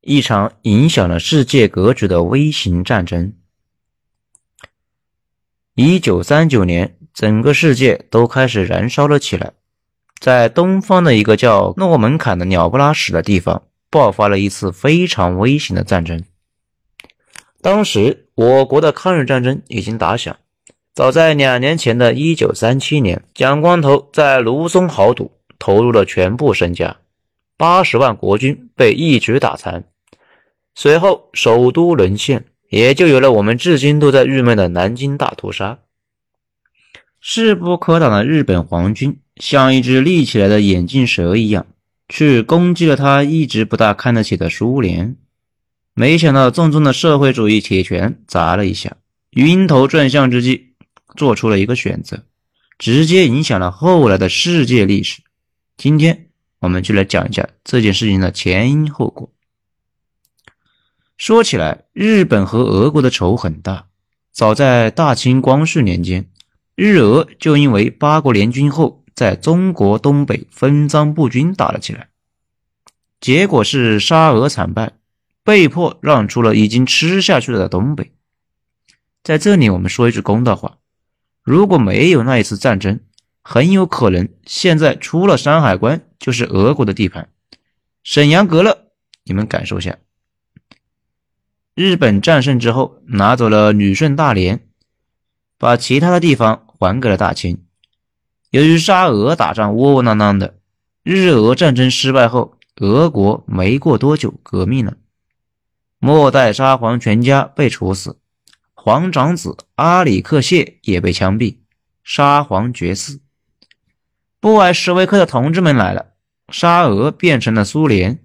一场影响了世界格局的微型战争。一九三九年，整个世界都开始燃烧了起来。在东方的一个叫诺门坎的鸟不拉屎的地方，爆发了一次非常危险的战争。当时，我国的抗日战争已经打响。早在两年前的一九三七年，蒋光头在卢松豪赌，投入了全部身家，八十万国军被一举打残。随后，首都沦陷，也就有了我们至今都在郁闷的南京大屠杀。势不可挡的日本皇军。像一只立起来的眼镜蛇一样，去攻击了他一直不大看得起的苏联。没想到重重的社会主义铁拳砸了一下，晕头转向之际，做出了一个选择，直接影响了后来的世界历史。今天我们就来讲一下这件事情的前因后果。说起来，日本和俄国的仇很大，早在大清光绪年间，日俄就因为八国联军后。在中国东北分赃不均打了起来，结果是沙俄惨败，被迫让出了已经吃下去了的东北。在这里，我们说一句公道话：如果没有那一次战争，很有可能现在出了山海关就是俄国的地盘。沈阳格勒，你们感受下。日本战胜之后，拿走了旅顺、大连，把其他的地方还给了大清。由于沙俄打仗窝窝囊囊的，日俄战争失败后，俄国没过多久革命了，末代沙皇全家被处死，皇长子阿里克谢也被枪毙，沙皇绝嗣。布尔什维克的同志们来了，沙俄变成了苏联，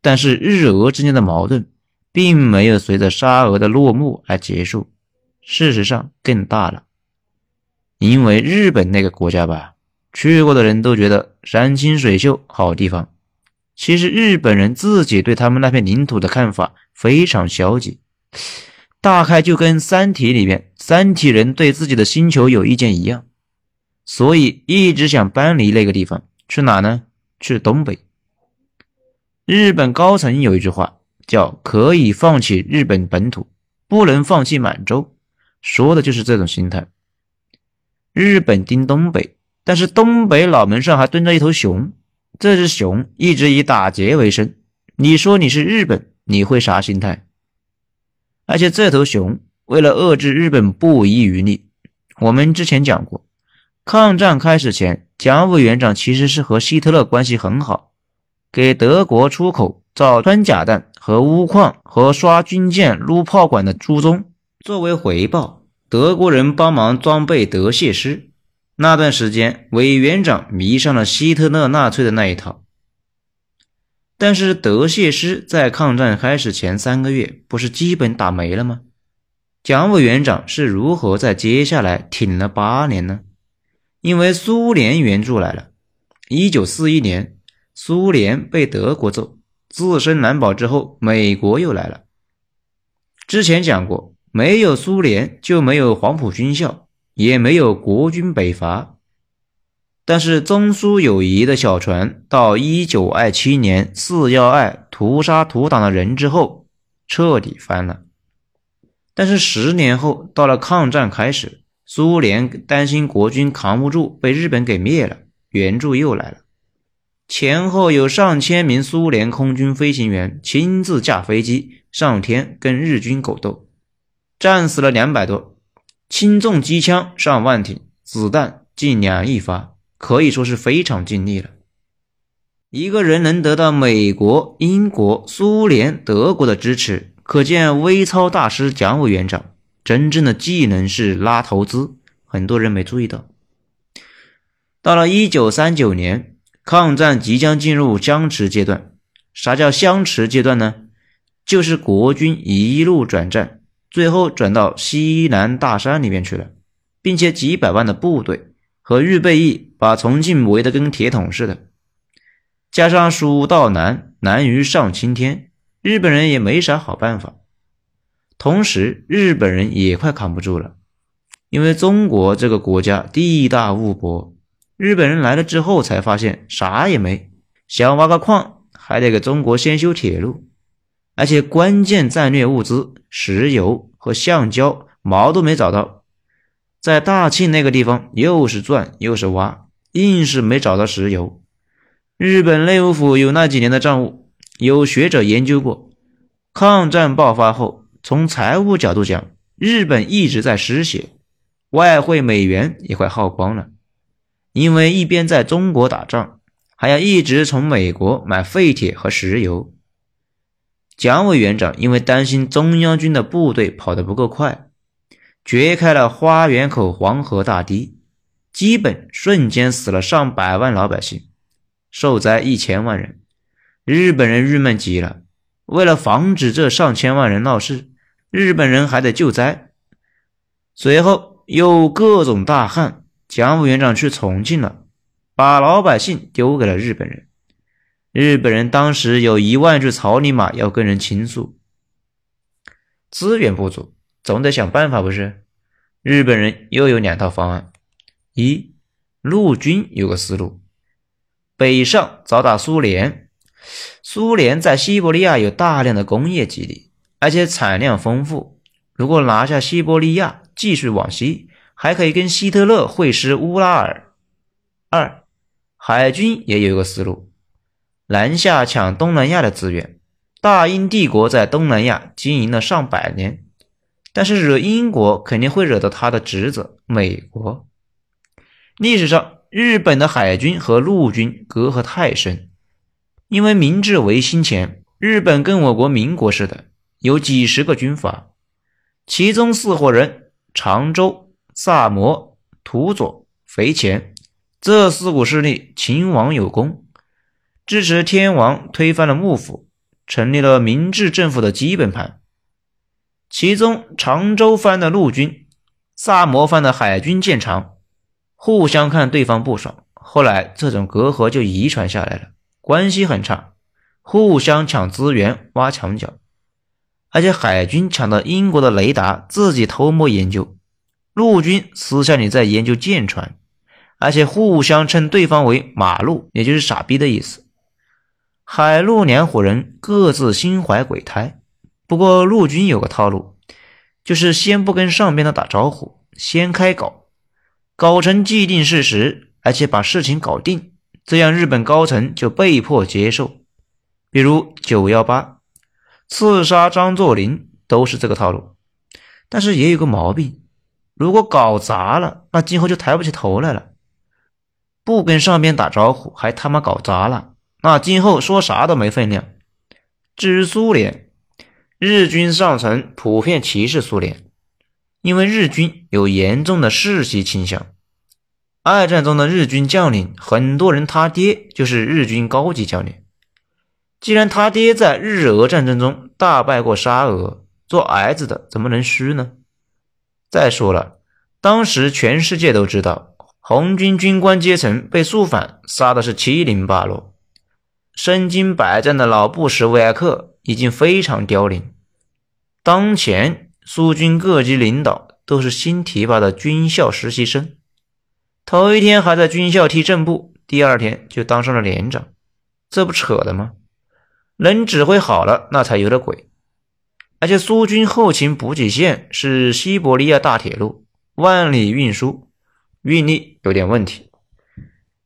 但是日俄之间的矛盾并没有随着沙俄的落幕而结束，事实上更大了。因为日本那个国家吧，去过的人都觉得山清水秀好地方。其实日本人自己对他们那片领土的看法非常消极，大概就跟《三体》里面三体人对自己的星球有意见一样，所以一直想搬离那个地方。去哪呢？去东北。日本高层有一句话叫“可以放弃日本本土，不能放弃满洲”，说的就是这种心态。日本盯东北，但是东北脑门上还蹲着一头熊。这只熊一直以打劫为生。你说你是日本，你会啥心态？而且这头熊为了遏制日本不遗余力。我们之前讲过，抗战开始前，蒋委员长其实是和希特勒关系很好，给德国出口造穿甲弹和钨矿和刷军舰、撸炮管的朱宗，作为回报。德国人帮忙装备德械师，那段时间委员长迷上了希特勒纳粹的那一套。但是德械师在抗战开始前三个月不是基本打没了吗？蒋委员长是如何在接下来挺了八年呢？因为苏联援助来了。一九四一年，苏联被德国揍，自身难保之后，美国又来了。之前讲过。没有苏联，就没有黄埔军校，也没有国军北伐。但是中苏友谊的小船到一九二七年四幺二屠杀土党的人之后，彻底翻了。但是十年后，到了抗战开始，苏联担心国军扛不住，被日本给灭了，援助又来了。前后有上千名苏联空军飞行员亲自驾飞机上天跟日军狗斗。战死了两百多，轻重机枪上万挺，子弹近两亿发，可以说是非常尽力了。一个人能得到美国、英国、苏联、德国的支持，可见微操大师蒋委员长真正的技能是拉投资。很多人没注意到，到了一九三九年，抗战即将进入相持阶段。啥叫相持阶段呢？就是国军一路转战。最后转到西南大山里面去了，并且几百万的部队和预备役把重庆围得跟铁桶似的，加上蜀道难，难于上青天，日本人也没啥好办法。同时，日本人也快扛不住了，因为中国这个国家地大物博，日本人来了之后才发现啥也没，想挖个矿还得给中国先修铁路。而且关键战略物资石油和橡胶毛都没找到，在大庆那个地方又是钻又是挖，硬是没找到石油。日本内务府有那几年的账务，有学者研究过，抗战爆发后，从财务角度讲，日本一直在失血，外汇美元也快耗光了，因为一边在中国打仗，还要一直从美国买废铁和石油。蒋委员长因为担心中央军的部队跑得不够快，掘开了花园口黄河大堤，基本瞬间死了上百万老百姓，受灾一千万人。日本人郁闷极了，为了防止这上千万人闹事，日本人还得救灾。随后又各种大旱，蒋委员长去重庆了，把老百姓丢给了日本人。日本人当时有一万只草泥马要跟人倾诉，资源不足，总得想办法不是？日本人又有两套方案：一，陆军有个思路，北上找打苏联。苏联在西伯利亚有大量的工业基地，而且产量丰富。如果拿下西伯利亚，继续往西，还可以跟希特勒会师乌拉尔。二，海军也有一个思路。南下抢东南亚的资源，大英帝国在东南亚经营了上百年，但是惹英国肯定会惹到他的侄子美国。历史上，日本的海军和陆军隔阂太深，因为明治维新前，日本跟我国民国似的，有几十个军阀，其中四伙人长州、萨摩、土佐、肥前这四股势力，秦王有功。支持天王推翻了幕府，成立了明治政府的基本盘。其中常州藩的陆军、萨摩藩的海军舰长，互相看对方不爽，后来这种隔阂就遗传下来了，关系很差，互相抢资源、挖墙脚。而且海军抢到英国的雷达，自己偷摸研究；陆军私下里在研究舰船，而且互相称对方为“马路”，也就是傻逼的意思。海陆两伙人各自心怀鬼胎，不过陆军有个套路，就是先不跟上边的打招呼，先开搞，搞成既定事实，而且把事情搞定，这样日本高层就被迫接受。比如九幺八刺杀张作霖都是这个套路，但是也有个毛病，如果搞砸了，那今后就抬不起头来了。不跟上边打招呼，还他妈搞砸了。那今后说啥都没分量。至于苏联，日军上层普遍歧视苏联，因为日军有严重的世袭倾向。二战中的日军将领，很多人他爹就是日军高级将领。既然他爹在日俄战争中大败过沙俄，做儿子的怎么能虚呢？再说了，当时全世界都知道，红军军官阶层被肃反杀的是七零八落。身经百战的老布什维克已经非常凋零。当前苏军各级领导都是新提拔的军校实习生，头一天还在军校踢正步，第二天就当上了连长，这不扯的吗？能指挥好了，那才有点鬼。而且苏军后勤补给线是西伯利亚大铁路，万里运输，运力有点问题。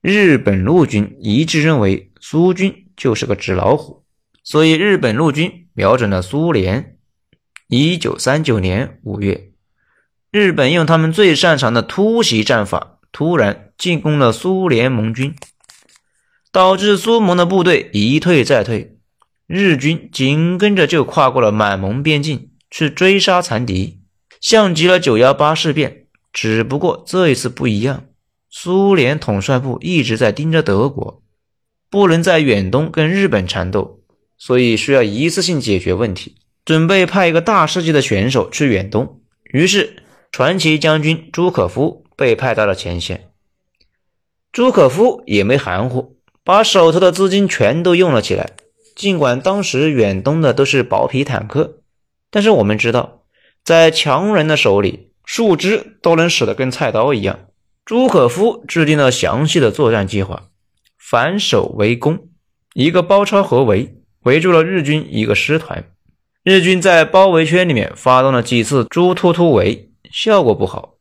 日本陆军一致认为。苏军就是个纸老虎，所以日本陆军瞄准了苏联。一九三九年五月，日本用他们最擅长的突袭战法，突然进攻了苏联盟军，导致苏盟的部队一退再退。日军紧跟着就跨过了满蒙边境去追杀残敌，像极了九幺八事变。只不过这一次不一样，苏联统帅部一直在盯着德国。不能在远东跟日本缠斗，所以需要一次性解决问题。准备派一个大师级的选手去远东，于是传奇将军朱可夫被派到了前线。朱可夫也没含糊，把手头的资金全都用了起来。尽管当时远东的都是薄皮坦克，但是我们知道，在强人的手里，树枝都能使得跟菜刀一样。朱可夫制定了详细的作战计划。反守为攻，一个包抄合围，围住了日军一个师团，日军在包围圈里面发动了几次猪突突围，效果不好。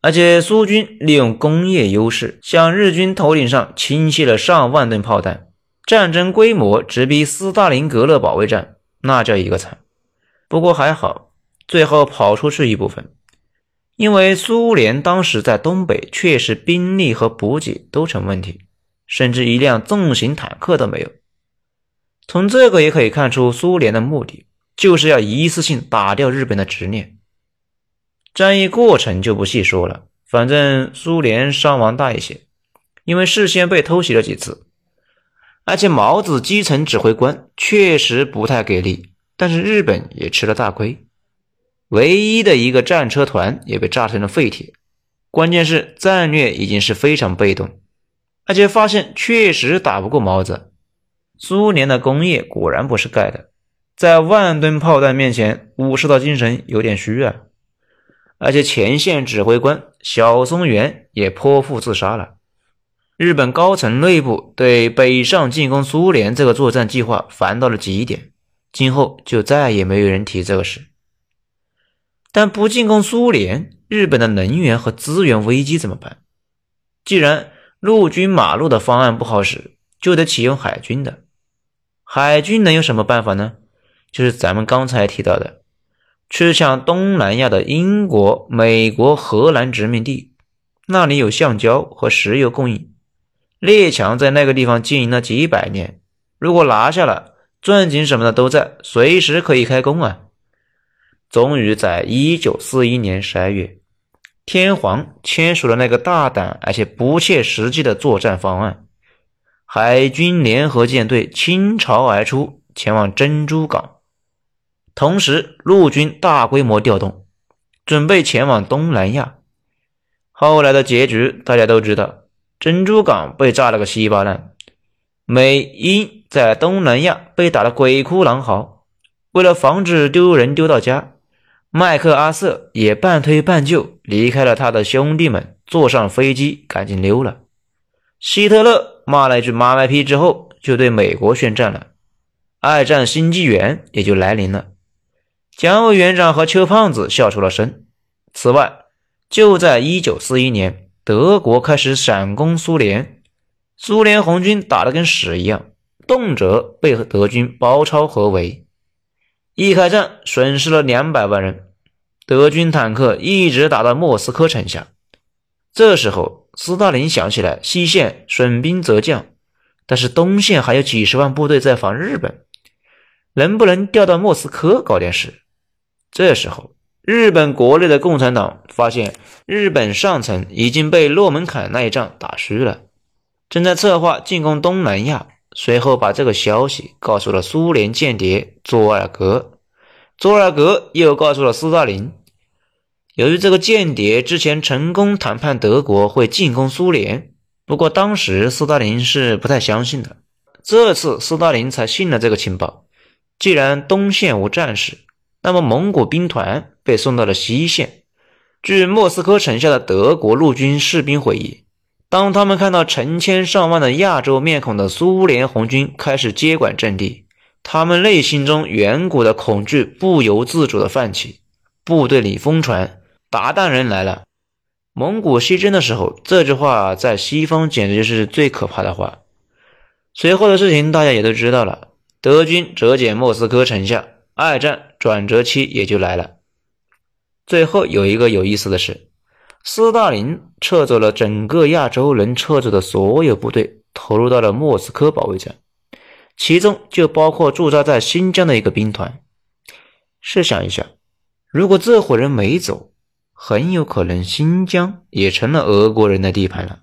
而且苏军利用工业优势，向日军头顶上倾泻了上万吨炮弹，战争规模直逼斯大林格勒保卫战，那叫一个惨。不过还好，最后跑出去一部分，因为苏联当时在东北确实兵力和补给都成问题，甚至一辆重型坦克都没有。从这个也可以看出，苏联的目的就是要一次性打掉日本的执念。战役过程就不细说了，反正苏联伤亡大一些，因为事先被偷袭了几次，而且毛子基层指挥官确实不太给力，但是日本也吃了大亏，唯一的一个战车团也被炸成了废铁。关键是战略已经是非常被动，而且发现确实打不过毛子。苏联的工业果然不是盖的，在万吨炮弹面前，武士的精神有点虚啊！而且前线指挥官小松原也剖腹自杀了。日本高层内部对北上进攻苏联这个作战计划烦到了极点，今后就再也没有人提这个事。但不进攻苏联，日本的能源和资源危机怎么办？既然陆军马路的方案不好使，就得启用海军的。海军能有什么办法呢？就是咱们刚才提到的，去抢东南亚的英国、美国、荷兰殖民地，那里有橡胶和石油供应。列强在那个地方经营了几百年，如果拿下了，钻井什么的都在，随时可以开工啊！终于在一九四一年十二月，天皇签署了那个大胆而且不切实际的作战方案。海军联合舰队倾巢而出，前往珍珠港，同时陆军大规模调动，准备前往东南亚。后来的结局大家都知道，珍珠港被炸了个稀巴烂，美英在东南亚被打得鬼哭狼嚎。为了防止丢人丢到家，麦克阿瑟也半推半就离开了他的兄弟们，坐上飞机赶紧溜了。希特勒骂了一句“妈卖批”之后，就对美国宣战了。二战新纪元也就来临了。蒋委员长和邱胖子笑出了声。此外，就在1941年，德国开始闪攻苏联，苏联红军打得跟屎一样，动辄被德军包抄合围。一开战，损失了两百万人，德军坦克一直打到莫斯科城下。这时候，斯大林想起来西线损兵折将，但是东线还有几十万部队在防日本，能不能调到莫斯科搞点事？这时候，日本国内的共产党发现日本上层已经被洛门坎那一仗打虚了，正在策划进攻东南亚。随后把这个消息告诉了苏联间谍佐尔格，佐尔格又告诉了斯大林。由于这个间谍之前成功谈判德国会进攻苏联，不过当时斯大林是不太相信的。这次斯大林才信了这个情报。既然东线无战事，那么蒙古兵团被送到了西线。据莫斯科城下的德国陆军士兵回忆，当他们看到成千上万的亚洲面孔的苏联红军开始接管阵地，他们内心中远古的恐惧不由自主地泛起，部队里疯传。鞑靼人来了，蒙古西征的时候，这句话在西方简直就是最可怕的话。随后的事情大家也都知道了，德军折戟莫斯科城下，二战转折期也就来了。最后有一个有意思的是，斯大林撤走了整个亚洲能撤走的所有部队，投入到了莫斯科保卫战，其中就包括驻扎在新疆的一个兵团。试想一下，如果这伙人没走，很有可能新疆也成了俄国人的地盘了。